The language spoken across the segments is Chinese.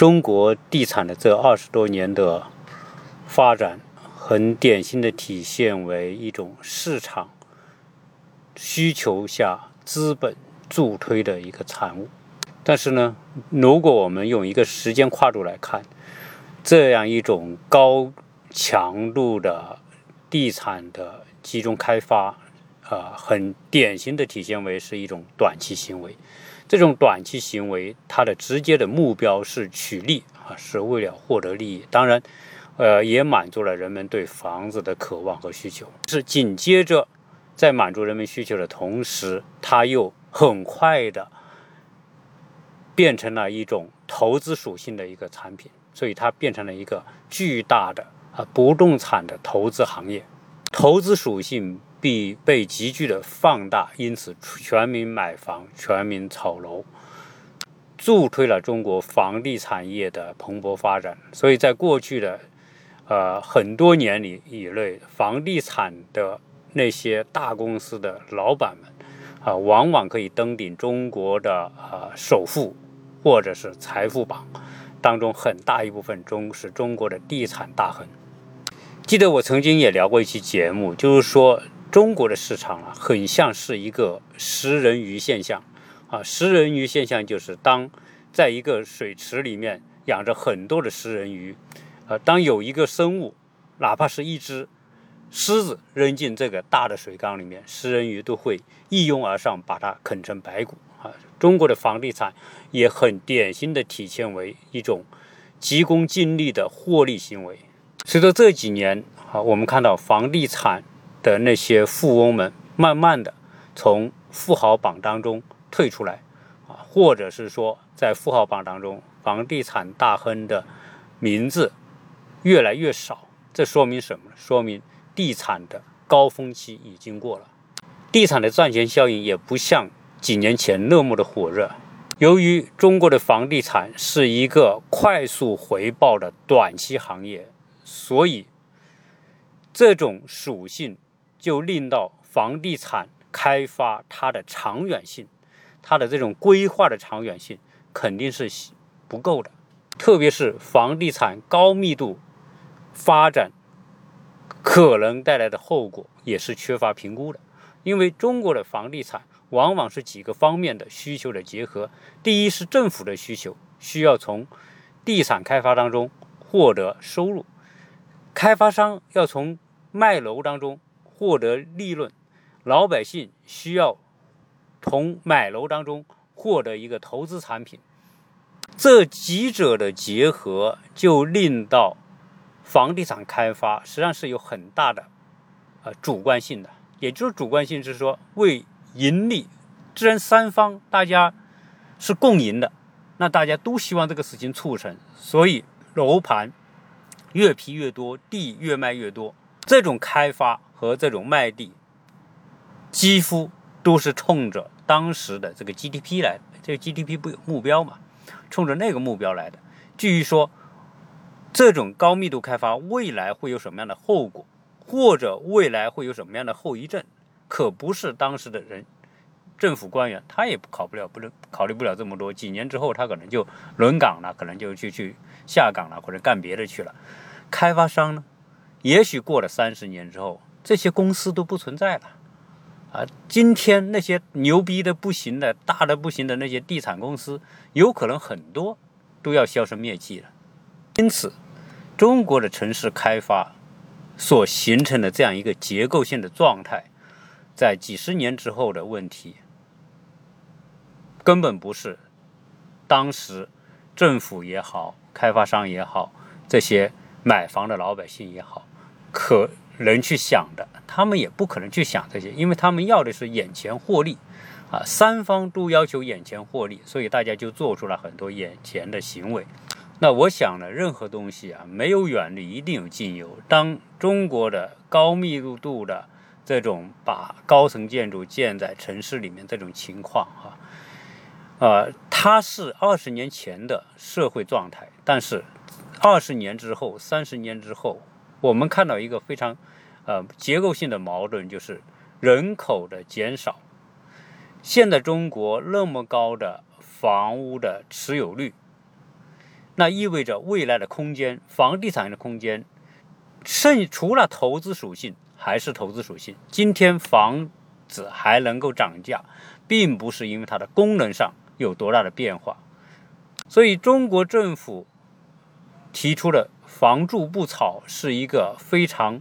中国地产的这二十多年的发展，很典型的体现为一种市场需求下资本助推的一个产物。但是呢，如果我们用一个时间跨度来看，这样一种高强度的地产的集中开发，啊，很典型的体现为是一种短期行为。这种短期行为，它的直接的目标是取利啊，是为了获得利益。当然，呃，也满足了人们对房子的渴望和需求。是紧接着，在满足人们需求的同时，它又很快的变成了一种投资属性的一个产品，所以它变成了一个巨大的啊不动产的投资行业，投资属性。必被急剧的放大，因此全民买房、全民炒楼，助推了中国房地产业的蓬勃发展。所以在过去的呃很多年里以内，房地产的那些大公司的老板们啊，往往可以登顶中国的呃首富或者是财富榜当中，很大一部分中是中国的地产大亨。记得我曾经也聊过一期节目，就是说。中国的市场啊，很像是一个食人鱼现象啊。食人鱼现象就是当在一个水池里面养着很多的食人鱼，呃，当有一个生物，哪怕是一只狮子扔进这个大的水缸里面，食人鱼都会一拥而上，把它啃成白骨啊。中国的房地产也很典型的体现为一种急功近利的获利行为。随着这几年啊，我们看到房地产。的那些富翁们，慢慢的从富豪榜当中退出来，啊，或者是说在富豪榜当中，房地产大亨的名字越来越少。这说明什么？说明地产的高峰期已经过了，地产的赚钱效应也不像几年前那么的火热。由于中国的房地产是一个快速回报的短期行业，所以这种属性。就令到房地产开发它的长远性，它的这种规划的长远性肯定是不够的，特别是房地产高密度发展可能带来的后果也是缺乏评估的。因为中国的房地产往往是几个方面的需求的结合，第一是政府的需求，需要从地产开发当中获得收入，开发商要从卖楼当中。获得利润，老百姓需要从买楼当中获得一个投资产品，这几者的结合就令到房地产开发实际上是有很大的呃主观性的，也就是主观性是说为盈利，既然三方大家是共赢的，那大家都希望这个事情促成，所以楼盘越批越多，地越卖越多，这种开发。和这种卖地，几乎都是冲着当时的这个 GDP 来的。这个 GDP 不有目标嘛？冲着那个目标来的。至于说这种高密度开发未来会有什么样的后果，或者未来会有什么样的后遗症，可不是当时的人政府官员他也考不了，不能考虑不了这么多。几年之后他可能就轮岗了，可能就去去下岗了，或者干别的去了。开发商呢，也许过了三十年之后。这些公司都不存在了，啊，今天那些牛逼的不行的、大的不行的那些地产公司，有可能很多都要销声灭迹了。因此，中国的城市开发所形成的这样一个结构性的状态，在几十年之后的问题，根本不是当时政府也好、开发商也好、这些买房的老百姓也好可。人去想的，他们也不可能去想这些，因为他们要的是眼前获利，啊，三方都要求眼前获利，所以大家就做出了很多眼前的行为。那我想呢，任何东西啊，没有远虑，一定有近忧。当中国的高密度度的这种把高层建筑建在城市里面这种情况，哈，呃，它是二十年前的社会状态，但是二十年之后、三十年之后，我们看到一个非常。呃，结构性的矛盾就是人口的减少。现在中国那么高的房屋的持有率，那意味着未来的空间，房地产的空间，剩除了投资属性还是投资属性。今天房子还能够涨价，并不是因为它的功能上有多大的变化。所以，中国政府提出的“房住不炒”是一个非常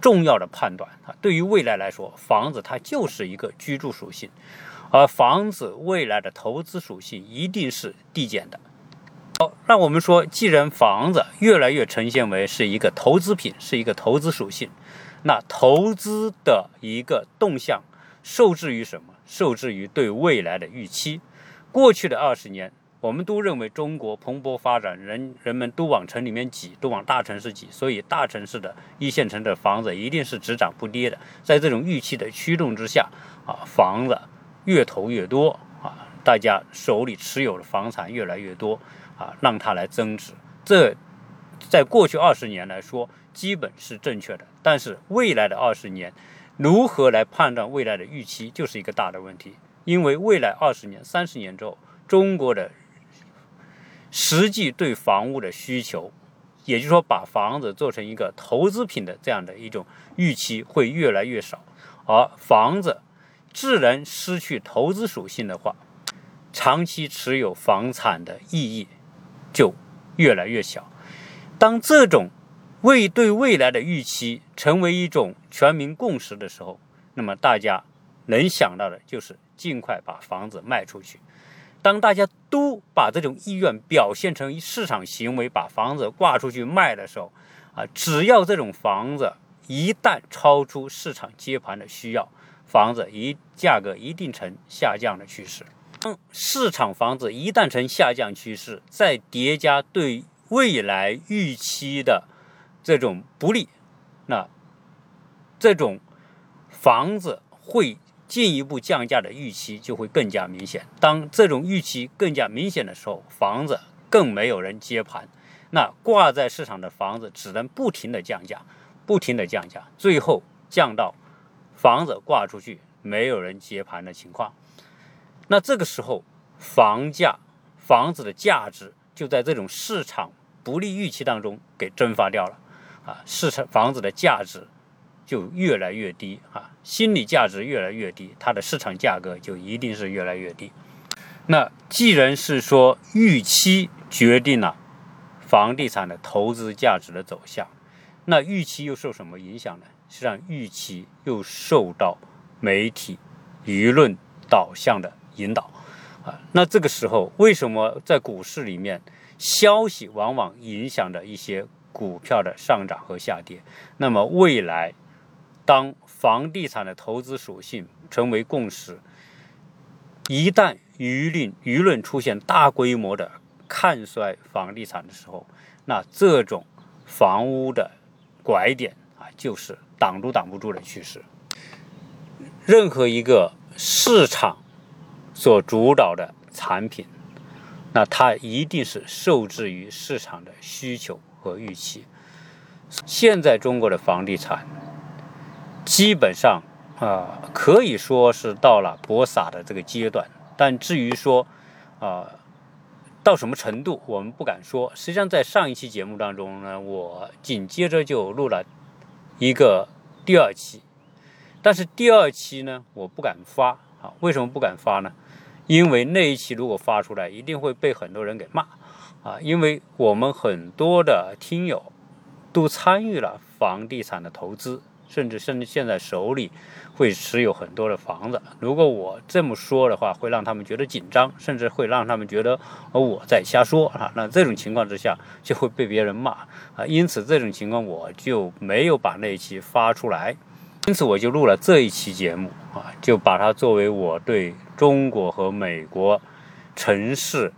重要的判断啊。对于未来来说，房子它就是一个居住属性，而房子未来的投资属性一定是递减的。好，那我们说，既然房子越来越呈现为是一个投资品，是一个投资属性，那投资的一个动向受制于什么？受制于对未来的预期。过去的二十年，我们都认为中国蓬勃发展，人人们都往城里面挤，都往大城市挤，所以大城市的一线城市的房子一定是只涨不跌的。在这种预期的驱动之下，啊，房子越投越多，啊，大家手里持有的房产越来越多。啊，让它来增值，这在过去二十年来说，基本是正确的。但是未来的二十年，如何来判断未来的预期，就是一个大的问题。因为未来二十年、三十年之后，中国的实际对房屋的需求，也就是说，把房子做成一个投资品的这样的一种预期会越来越少，而房子自然失去投资属性的话，长期持有房产的意义。就越来越小。当这种未对未来的预期成为一种全民共识的时候，那么大家能想到的就是尽快把房子卖出去。当大家都把这种意愿表现成市场行为，把房子挂出去卖的时候，啊，只要这种房子一旦超出市场接盘的需要，房子一价格一定呈下降的趋势。当市场房子一旦呈下降趋势，再叠加对未来预期的这种不利，那这种房子会进一步降价的预期就会更加明显。当这种预期更加明显的时候，房子更没有人接盘，那挂在市场的房子只能不停的降价，不停的降价，最后降到房子挂出去没有人接盘的情况。那这个时候，房价、房子的价值就在这种市场不利预期当中给蒸发掉了，啊，市场房子的价值就越来越低啊，心理价值越来越低，它的市场价格就一定是越来越低。那既然是说预期决定了房地产的投资价值的走向，那预期又受什么影响呢？实际上，预期又受到媒体舆论导向的。引导，啊，那这个时候为什么在股市里面，消息往往影响着一些股票的上涨和下跌？那么未来，当房地产的投资属性成为共识，一旦舆论舆论出现大规模的看衰房地产的时候，那这种房屋的拐点啊，就是挡都挡不住的趋势。任何一个市场。所主导的产品，那它一定是受制于市场的需求和预期。现在中国的房地产基本上啊，可以说是到了博撒的这个阶段。但至于说啊，到什么程度，我们不敢说。实际上，在上一期节目当中呢，我紧接着就录了一个第二期，但是第二期呢，我不敢发啊。为什么不敢发呢？因为那一期如果发出来，一定会被很多人给骂，啊，因为我们很多的听友都参与了房地产的投资，甚至甚至现在手里会持有很多的房子。如果我这么说的话，会让他们觉得紧张，甚至会让他们觉得我在瞎说啊。那这种情况之下就会被别人骂啊。因此这种情况我就没有把那一期发出来。因此，我就录了这一期节目啊，就把它作为我对中国和美国城市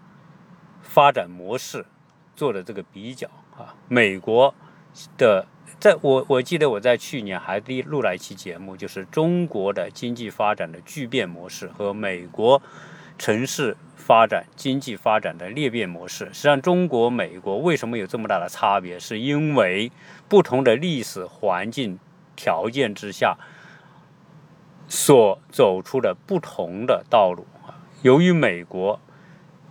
发展模式做的这个比较啊。美国的，在我我记得我在去年还录了一期节目，就是中国的经济发展的巨变模式和美国城市发展经济发展的裂变模式。实际上，中国、美国为什么有这么大的差别？是因为不同的历史环境。条件之下，所走出的不同的道路。由于美国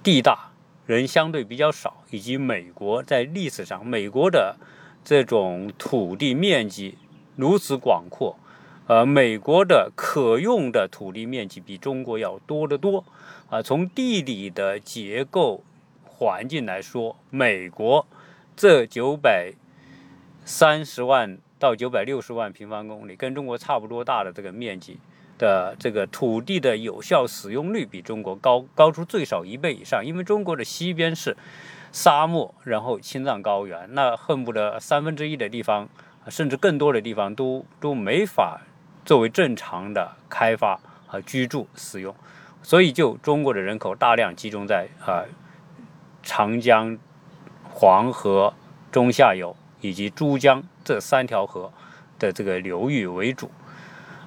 地大人相对比较少，以及美国在历史上，美国的这种土地面积如此广阔，呃，美国的可用的土地面积比中国要多得多，啊，从地理的结构环境来说，美国这九百三十万到九百六十万平方公里，跟中国差不多大的这个面积。的这个土地的有效使用率比中国高高出最少一倍以上，因为中国的西边是沙漠，然后青藏高原，那恨不得三分之一的地方，甚至更多的地方都都没法作为正常的开发和居住使用，所以就中国的人口大量集中在啊长江、黄河中下游以及珠江这三条河的这个流域为主，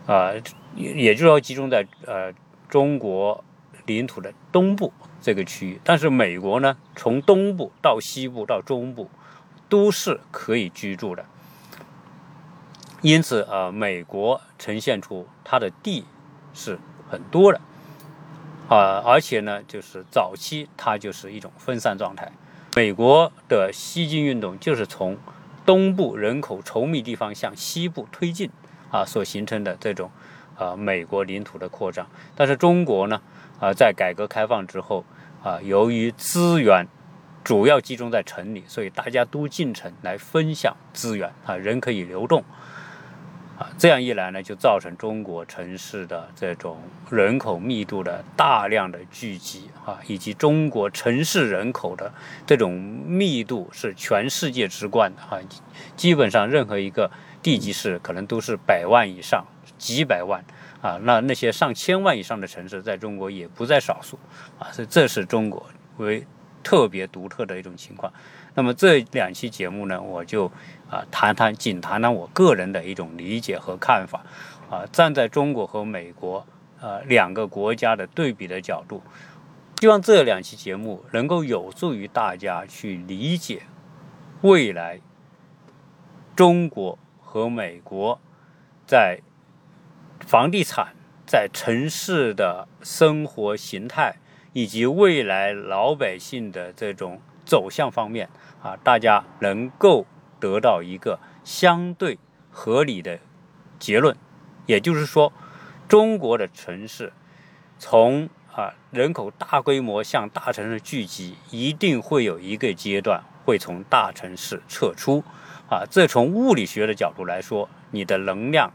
啊。也就是说，集中在呃中国领土的东部这个区域。但是美国呢，从东部到西部到中部，都是可以居住的。因此，呃，美国呈现出它的地是很多的，啊，而且呢，就是早期它就是一种分散状态。美国的西进运动就是从东部人口稠密地方向西部推进啊，所形成的这种。啊，美国领土的扩张，但是中国呢？啊，在改革开放之后，啊，由于资源主要集中在城里，所以大家都进城来分享资源啊，人可以流动啊，这样一来呢，就造成中国城市的这种人口密度的大量的聚集啊，以及中国城市人口的这种密度是全世界之冠的啊，基本上任何一个地级市可能都是百万以上。几百万啊，那那些上千万以上的城市，在中国也不在少数啊，所以这是中国为特别独特的一种情况。那么这两期节目呢，我就啊谈谈，仅谈谈我个人的一种理解和看法啊，站在中国和美国呃两个国家的对比的角度，希望这两期节目能够有助于大家去理解未来中国和美国在。房地产在城市的生活形态以及未来老百姓的这种走向方面啊，大家能够得到一个相对合理的结论。也就是说，中国的城市从啊人口大规模向大城市聚集，一定会有一个阶段会从大城市撤出啊。这从物理学的角度来说，你的能量。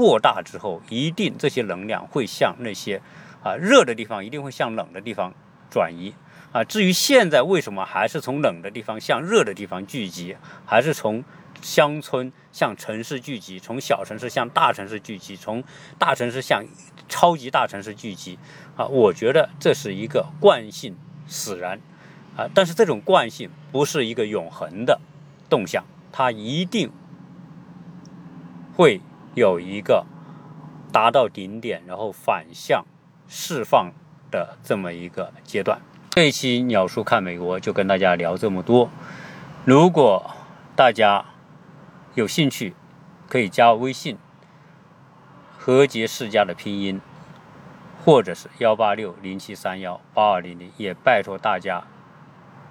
过大之后，一定这些能量会向那些啊热的地方，一定会向冷的地方转移啊。至于现在为什么还是从冷的地方向热的地方聚集，还是从乡村向城市聚集，从小城市向大城市聚集，从大城市向超级大城市聚集啊？我觉得这是一个惯性使然啊。但是这种惯性不是一个永恒的动向，它一定会。有一个达到顶点，然后反向释放的这么一个阶段。这一期鸟叔看美国就跟大家聊这么多。如果大家有兴趣，可以加微信“何杰世家”的拼音，或者是幺八六零七三幺八二零零，也拜托大家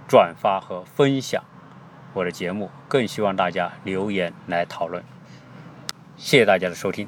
转发和分享我的节目，更希望大家留言来讨论。谢谢大家的收听。